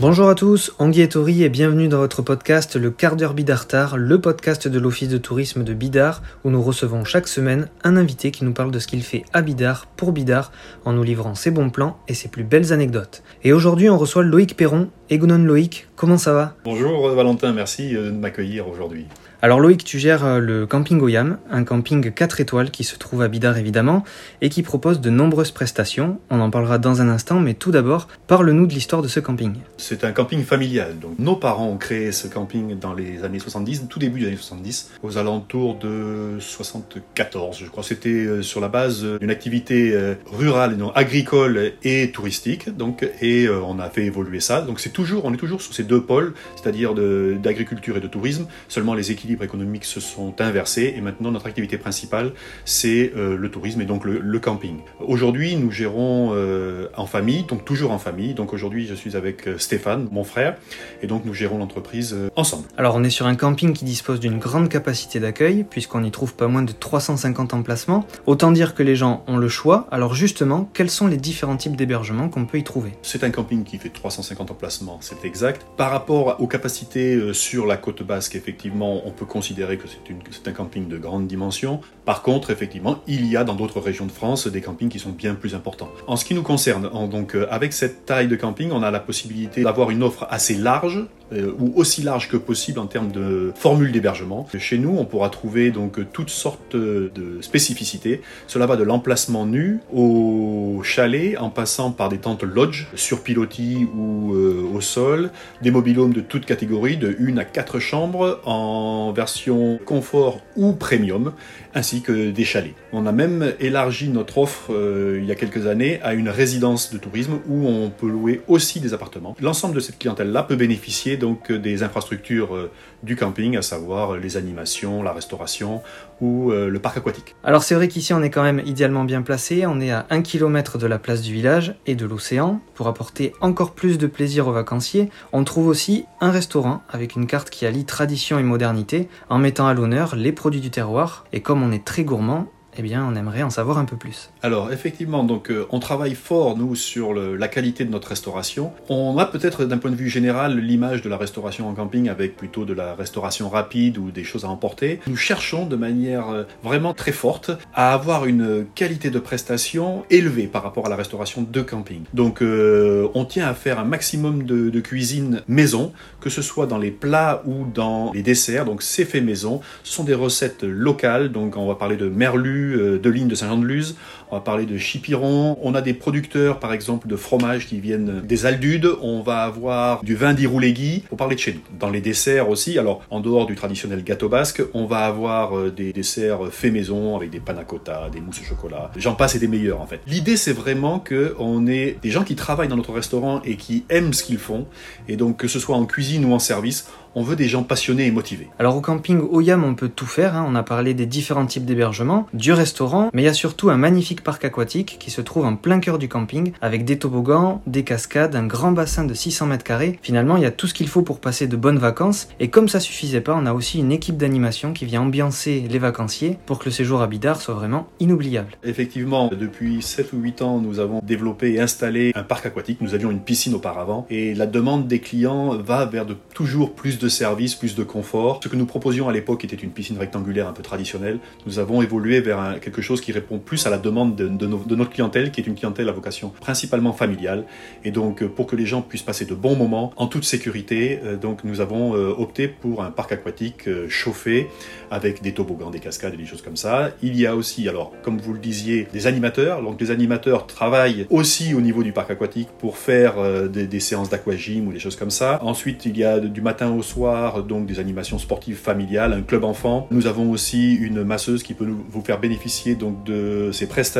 Bonjour à tous, Anguille et Tori et bienvenue dans votre podcast Le quart d'heure Bidartar, le podcast de l'Office de tourisme de Bidart où nous recevons chaque semaine un invité qui nous parle de ce qu'il fait à Bidart pour Bidart en nous livrant ses bons plans et ses plus belles anecdotes. Et aujourd'hui on reçoit Loïc Perron. Egounon Loïc, comment ça va Bonjour Valentin, merci de m'accueillir aujourd'hui. Alors Loïc, tu gères euh, le camping Oyam, un camping 4 étoiles qui se trouve à Bidart évidemment, et qui propose de nombreuses prestations. On en parlera dans un instant, mais tout d'abord, parle-nous de l'histoire de ce camping. C'est un camping familial. Donc, nos parents ont créé ce camping dans les années 70, tout début des années 70, aux alentours de 74, je crois. C'était euh, sur la base d'une activité euh, rurale, non, agricole et touristique. Donc, et on a fait évoluer ça. Donc c'est toujours, on est toujours sur ces deux pôles, c'est-à-dire d'agriculture et de tourisme. Seulement les équilibres économiques se sont inversés et maintenant notre activité principale c'est euh, le tourisme et donc le, camping. Aujourd'hui nous gérons euh, en famille, donc toujours en famille. Donc aujourd'hui je suis avec euh, Stéphane, mon frère, et donc nous gérons l'entreprise ensemble. Alors on est sur un camping qui dispose d'une grande capacité d'accueil puisqu'on y trouve pas moins de 350 emplacements. Autant dire que les gens ont le choix. Alors justement, quels sont les différents types d'hébergements qu'on peut y trouver? C'est un camping qui fait 350 emplacements, c'est exact. Par rapport aux capacités sur la côte basque, effectivement, on peut considérer que c'est un camping de grande dimension. Par contre, effectivement, il y a dans d'autres régions de France des campings qui sont bien plus importants. En ce qui nous concerne, donc euh, avec cette taille de camping, on a la possibilité d'avoir une offre assez large euh, ou aussi large que possible en termes de formule d'hébergement. Chez nous, on pourra trouver donc toutes sortes de spécificités. Cela va de l'emplacement nu au chalet, en passant par des tentes lodge sur pilotis ou euh, au sol, des mobilhomes de toutes catégories, de 1 à 4 chambres en version confort ou premium, ainsi que des chalets. On a même élargi notre offre euh, il y a quelques années à une résidence de tourisme où on peut louer aussi des appartements. L'ensemble de cette clientèle-là peut bénéficier donc des infrastructures euh, du camping, à savoir les animations, la restauration ou euh, le parc aquatique. Alors c'est vrai qu'ici on est quand même idéalement bien placé, on est à 1 km de la place du village et de l'océan. Pour apporter encore plus de plaisir aux vacanciers, on trouve aussi un restaurant avec une carte qui allie tradition et modernité en mettant à l'honneur les produits du terroir. Et comme on est très gourmand, eh bien, on aimerait en savoir un peu plus. Alors, effectivement, donc, euh, on travaille fort, nous, sur la qualité de notre restauration. On a peut-être, d'un point de vue général, l'image de la restauration en camping avec plutôt de la restauration rapide ou des choses à emporter. Nous cherchons de manière euh, vraiment très forte à avoir une qualité de prestation élevée par rapport à la restauration de camping. Donc, euh, on tient à faire un maximum de, de, cuisine maison, que ce soit dans les plats ou dans les desserts. Donc, c'est fait maison. Ce sont des recettes locales. Donc, on va parler de merlu, euh, de lignes de Saint-Jean-de-Luz, on va parler de chipiron, on a des producteurs par exemple de fromage qui viennent des Aldudes, on va avoir du vin d'Iroulegui, pour parler de chez nous. Dans les desserts aussi, alors en dehors du traditionnel gâteau basque, on va avoir euh, des desserts faits maison avec des panna cotta, des mousses au chocolat, j'en passe et des meilleurs en fait. L'idée c'est vraiment que on des gens qui travaillent dans notre restaurant et qui aiment ce qu'ils font, et donc que ce soit en cuisine ou en service, on veut des gens passionnés et motivés. Alors au camping Oyam, on peut tout faire. Hein. On a parlé des différents types d'hébergement, du restaurant, mais il y a surtout un magnifique parc aquatique qui se trouve en plein cœur du camping, avec des toboggans, des cascades, un grand bassin de 600 mètres carrés. Finalement, il y a tout ce qu'il faut pour passer de bonnes vacances. Et comme ça suffisait pas, on a aussi une équipe d'animation qui vient ambiancer les vacanciers pour que le séjour à Bidart soit vraiment inoubliable. Effectivement, depuis 7 ou 8 ans, nous avons développé et installé un parc aquatique. Nous avions une piscine auparavant et la demande des clients va vers toujours plus de de service, plus de confort. Ce que nous proposions à l'époque était une piscine rectangulaire un peu traditionnelle. Nous avons évolué vers quelque chose qui répond plus à la demande de, notre clientèle, qui est une clientèle à vocation principalement familiale. Et donc, euh, pour que les gens puissent passer de bons moments en toute sécurité, euh, donc nous avons euh, opté pour un parc aquatique chauffé avec des toboggans, des cascades et des choses comme ça. Il y a aussi, alors, comme vous le disiez, des animateurs. Donc, les animateurs travaillent aussi au niveau du parc aquatique pour faire des, séances d'aquagym ou des choses comme ça. Ensuite, il y a du matin au soir donc des animations sportives familiales, un club enfant. Nous avons aussi une masseuse qui peut vous faire bénéficier donc de ces prestations.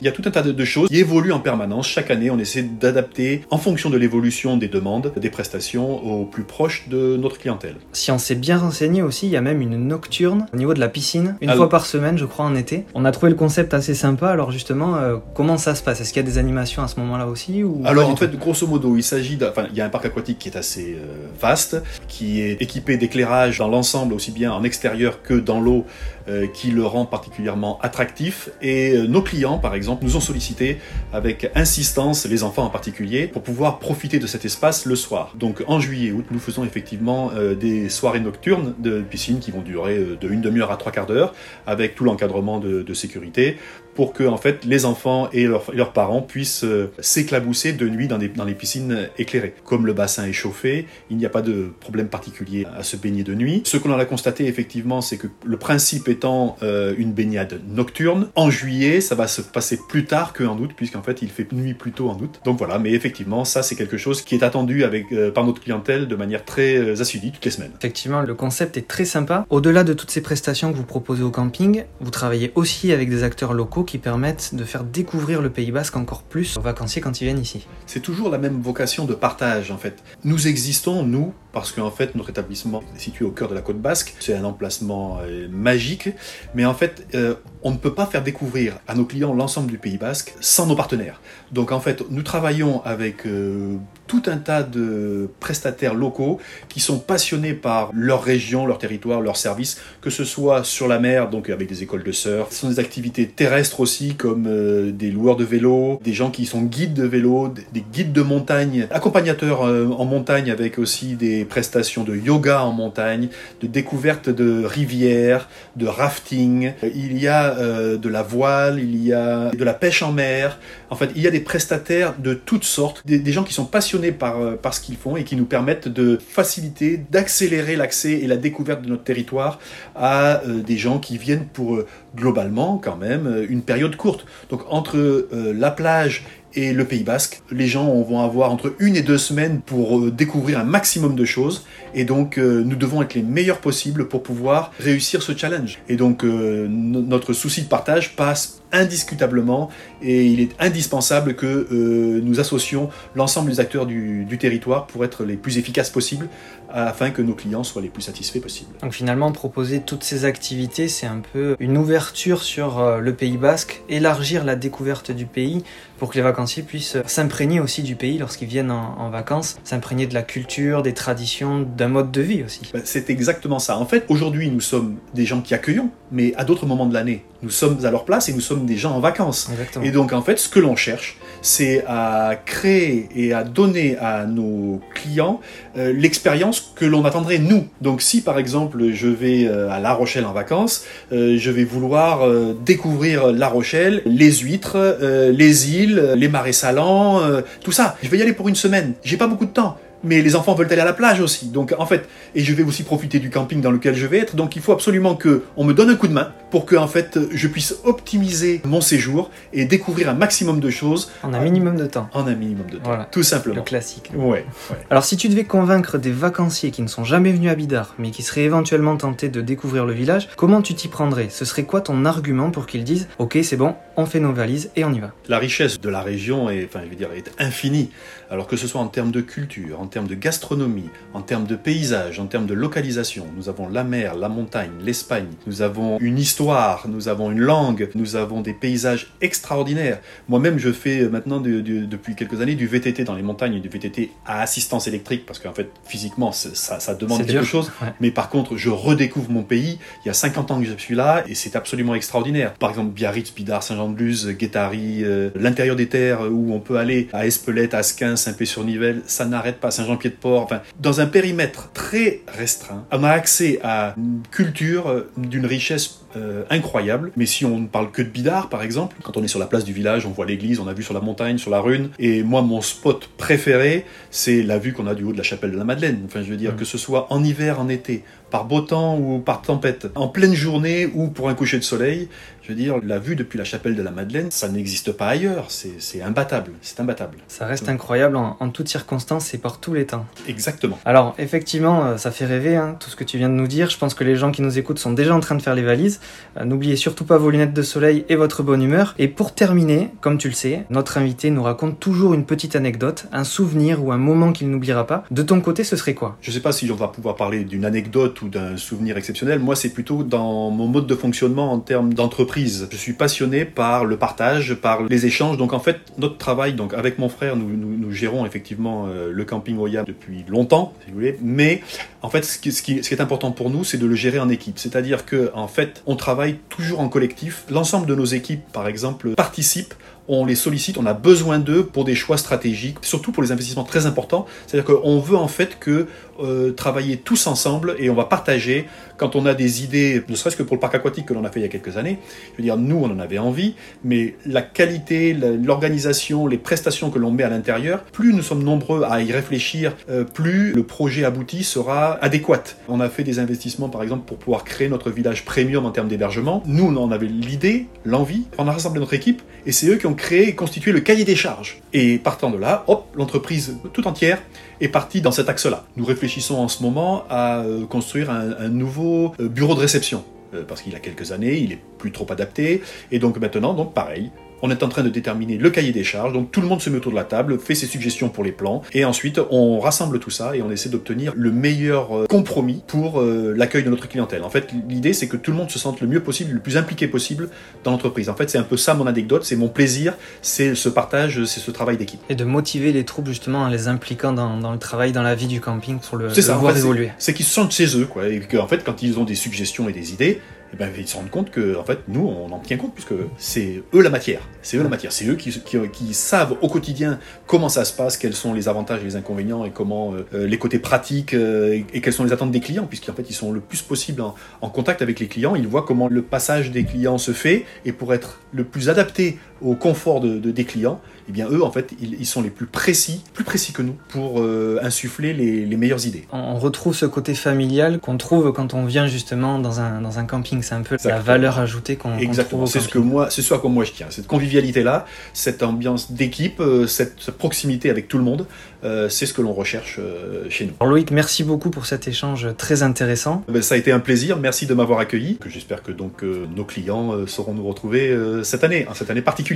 Il y a tout un tas de choses qui évoluent en permanence. Chaque année, on essaie d'adapter en fonction de l'évolution des demandes, des prestations au plus proche de notre clientèle. Si on s'est bien renseigné aussi, il y a même une nocturne au niveau de la piscine, une fois par semaine, je crois, en été. On a trouvé le concept assez sympa. Alors justement, euh, comment ça se passe? Est-ce qu'il y a des animations à ce moment-là aussi ou Alors en fait, grosso modo, il s'agit enfin, il y a un parc aquatique qui est assez euh, vaste, qui équipé d'éclairage dans l'ensemble, aussi bien en extérieur que dans l'eau, euh, qui le rend particulièrement attractif. Et euh, nos clients par exemple, nous ont sollicité avec insistance, les enfants en particulier, pour pouvoir profiter de cet espace le soir. Donc en juillet août, nous faisons effectivement euh, des soirées nocturnes de piscine qui vont durer euh, de une demi-heure à trois quarts d'heure, avec tout l'encadrement de, sécurité, pour que en fait les enfants et leurs, parents puissent euh, s'éclabousser de nuit dans, des, les piscines éclairées. Comme le bassin est chauffé, il n'y a pas de problème particulier à se baigner de nuit. Ce que l'on a constaté effectivement, c'est que le principe étant une baignade nocturne, en juillet, ça va se passer plus tard qu'en août, puisqu'en fait il fait nuit plus tôt en août. Donc voilà, mais effectivement, ça c'est quelque chose qui est attendu avec, euh, par notre clientèle de manière très euh, assidue toutes les semaines. Effectivement, le concept est très sympa. Au-delà de toutes ces prestations que vous proposez au camping, vous travaillez aussi avec des acteurs locaux qui permettent de faire découvrir le Pays Basque encore plus aux vacanciers quand ils viennent ici. C'est toujours la même vocation de partage en fait. Nous existons, nous, parce qu'en fait notre établissement est situé au cœur de la côte basque, c'est un emplacement euh, magique, mais en fait euh, on ne peut pas faire découvrir à nos clients l'ensemble du Pays basque sans nos partenaires. Donc en fait nous travaillons avec euh, tout un tas de prestataires locaux qui sont passionnés par leur région, leur territoire, leur service, que ce soit sur la mer, donc avec des écoles de surf, ce sont des activités terrestres aussi, comme des loueurs de vélo, des gens qui sont guides de vélo, des- des guides de montagne, accompagnateurs en montagne avec aussi des prestations de yoga en montagne, de découverte de rivières, de rafting. Il y a euh, de la voile, il y a de la pêche en mer. En fait, il y a des prestataires de toutes sortes, des, gens qui sont passionnés par, euh, par ce qu'ils font et qui nous permettent de faciliter, d'accélérer l'accès et la découverte de notre territoire à euh, des gens qui viennent pour globalement quand même une période courte. Donc entre la plage et le Pays Basque, les gens vont avoir entre une et deux semaines pour euh, découvrir un maximum de choses et donc euh, nous devons être les meilleurs possibles pour pouvoir réussir ce challenge. Et donc euh, no- notre souci de partage passe indiscutablement et il est indispensable que euh, nous associons l'ensemble des acteurs du, du territoire pour être les plus efficaces possibles afin que nos clients soient les plus satisfaits possibles. Donc finalement, proposer toutes ces activités, c'est un peu une ouverture sur euh, le Pays Basque, élargir la découverte du pays pour que les vacanciers puissent s'imprégner aussi du pays lorsqu'ils viennent en, en vacances, s'imprégner de la culture, des traditions, d'un mode de vie aussi. Ben, C'est exactement ça. En fait, aujourd'hui, nous sommes des gens qui accueillons, mais à d'autres moments de l'année, nous sommes à leur place et nous sommes des gens en vacances. Exactement. Et donc, en fait, ce que l'on cherche, c'est à créer et à donner à nos clients euh, l'expérience que l'on attendrait nous. Donc, si par exemple, je vais euh, à La Rochelle en vacances, euh, je vais vouloir découvrir La Rochelle, les huîtres, les îles, les marais salants, tout ça. Je vais y aller pour une semaine. J'ai pas beaucoup de temps. Mais les enfants veulent aller à la plage aussi. Donc en fait, et je vais aussi profiter du camping dans lequel je vais être. Donc il faut absolument que on me donne un coup de main pour que en fait je puisse optimiser mon séjour et découvrir un maximum de choses En un minimum de temps. en un minimum de temps. Voilà. Tout Le simplement. classique. Ouais, ouais. Alors si tu devais convaincre des vacanciers qui ne sont jamais venus à Bidart, mais qui seraient éventuellement tentés de découvrir le village, comment tu t'y prendrais? Ce serait quoi ton argument pour qu'ils disent « Ok, c'est bon, on fait nos valises et on y va ». La richesse de la région est, enfin, je veux dire, est infinie. Alors que ce soit en termes de culture, en termes de gastronomie, en termes de paysage, en termes de localisation, nous avons la mer, la montagne, l'Espagne, nous avons une histoire, nous avons une langue, nous avons des paysages extraordinaires. Moi-même, je fais euh, maintenant de- de- depuis quelques années du VTT dans les montagnes du VTT à assistance électrique parce qu'en fait, physiquement, ça, ça demande quelque dur. chose. Ouais. Mais par contre, je redécouvre mon pays. Il y a 50 ans que je suis là et c'est absolument extraordinaire. Par exemple, Biarritz, Bidart, Saint-Jean-de-Luz, Guétari, euh, l'intérieur des terres où on peut aller à Espelette, Asquin, Saint-Pé-sur-Nivelle, ça n'arrête pas, Saint-Jean-Pied-de-Port. Enfin, dans un périmètre très restreint, on a accès à une culture euh, d'une richesse euh, incroyable. Mais si on ne parle que de Bidart, par exemple, quand on est sur la place du village, on voit l'église, on a vu sur la montagne, sur la rune. Et moi, mon spot préféré, c'est la vue qu'on a du haut de la chapelle de la Madeleine. Enfin, je veux dire, Mm. que ce soit en hiver, en été, par beau temps ou par tempête, en pleine journée ou pour un coucher de soleil, je veux dire, la vue depuis la chapelle de la Madeleine, ça n'existe pas ailleurs. C'est imbattable. C'est imbattable. Ça reste incroyable en, en toutes circonstances et par tous les temps. Exactement. Alors, effectivement, euh, ça fait rêver, hein, tout ce que tu viens de nous dire. Je pense que les gens qui nous écoutent sont déjà en train de faire les valises. Euh, N'oubliez surtout pas vos lunettes de soleil et votre bonne humeur. Et pour terminer, comme tu le sais, notre invité nous raconte toujours une petite anecdote, un souvenir ou un moment qu'il n'oubliera pas. De ton côté, ce serait quoi? Je ne sais pas si on va pouvoir parler d'une anecdote ou d'un souvenir exceptionnel. Moi, c'est plutôt dans mon mode de fonctionnement en termes d'entreprise. Je suis passionné par le partage, par les échanges. Donc, en fait, notre travail, donc avec mon frère, nous, gérons effectivement euh, le camping Oya depuis longtemps, si vous voulez. Mais en fait, ce qui- ce qui est important pour nous, c'est de le gérer en équipe. C'est-à-dire que, en fait, on travaille toujours en collectif. L'ensemble de nos équipes, par exemple, participent on les sollicite, on a besoin d'eux pour des choix stratégiques, surtout pour les investissements très importants. C'est-à-dire qu'on veut en fait que euh, travailler tous ensemble et on va partager quand on a des idées, ne serait-ce que pour le parc aquatique que l'on a fait il y a quelques années. Je veux dire, nous, on en avait envie, mais la qualité, l'organisation, les prestations que l'on met à l'intérieur, plus nous sommes nombreux à y réfléchir, euh, plus le projet abouti sera adéquat. On a fait des investissements, par exemple, pour pouvoir créer notre village premium en termes d'hébergement. Nous, on en avait l'idée, l'envie, on a rassemblé notre équipe et c'est eux qui ont créé et constitué le cahier des charges. Et partant de là, hop, l'entreprise tout entière est partie dans cet axe-là. Nous réfléchissons en ce moment à euh, construire un, nouveau euh, bureau de réception euh, parce qu'il a quelques années, il est plus trop adapté, et donc maintenant, donc pareil, on est en train de déterminer le cahier des charges, donc tout le monde se met autour de la table, fait ses suggestions pour les plans, et ensuite on rassemble tout ça et on essaie d'obtenir le meilleur euh, compromis pour euh, l'accueil de notre clientèle. En fait, l'idée c'est que tout le monde se sente le mieux possible, le plus impliqué possible dans l'entreprise. En fait, c'est un peu ça mon anecdote, c'est mon plaisir, c'est ce partage, c'est ce travail d'équipe. Et de motiver les troupes justement en les impliquant dans, le travail, dans la vie du camping, pour le, ça, voir évoluer. C'est qu'ils se sentent chez eux, quoi, et qu'en fait, quand ils ont des suggestions et des idées, eh ben, ils se rendent compte que, en fait, nous, on en tient compte puisque c'est eux la matière. C'est eux la matière. C'est eux qui, qui, savent au quotidien comment ça se passe, quels sont les avantages et les inconvénients et comment euh, les côtés pratiques euh, et, quelles sont les attentes des clients, puisqu'en fait, ils sont le plus possible en, contact avec les clients. Ils voient comment le passage des clients se fait et pour être le plus adapté au confort de, des clients, eh bien eux en fait ils, sont les plus précis, plus précis que nous pour euh, insuffler les, les, meilleures idées. On retrouve ce côté familial qu'on trouve quand on vient justement dans un, dans un camping, c'est un peu la valeur ajoutée qu'on Exactement, c'est ce que moi, c'est ce à quoi moi je tiens, cette convivialité là, cette ambiance d'équipe, euh, cette, proximité avec tout le monde, euh, c'est ce que l'on recherche chez nous. Alors Loïc, merci beaucoup pour cet échange très intéressant. Ben, ça a été un plaisir, merci de m'avoir accueilli. J'espère que donc nos clients sauront nous retrouver cette année, hein, cette année particulière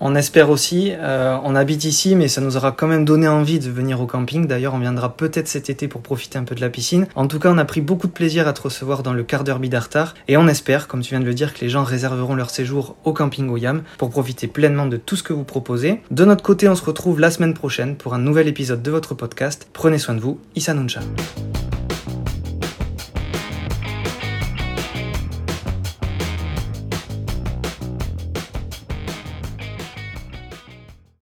on espère aussi. Euh, on habite ici, mais ça nous aura quand même donné envie de venir au camping. D'ailleurs, on viendra peut-être cet été pour profiter un peu de la piscine. En tout cas, on a pris beaucoup de plaisir à te recevoir dans le quart d'heure Bidartar. Et on espère, comme tu viens de le dire, que les gens réserveront leur séjour au camping Oyam pour profiter pleinement de tout ce que vous proposez. De notre côté, on se retrouve la semaine prochaine pour un nouvel épisode de votre podcast. Prenez soin de vous. Issa.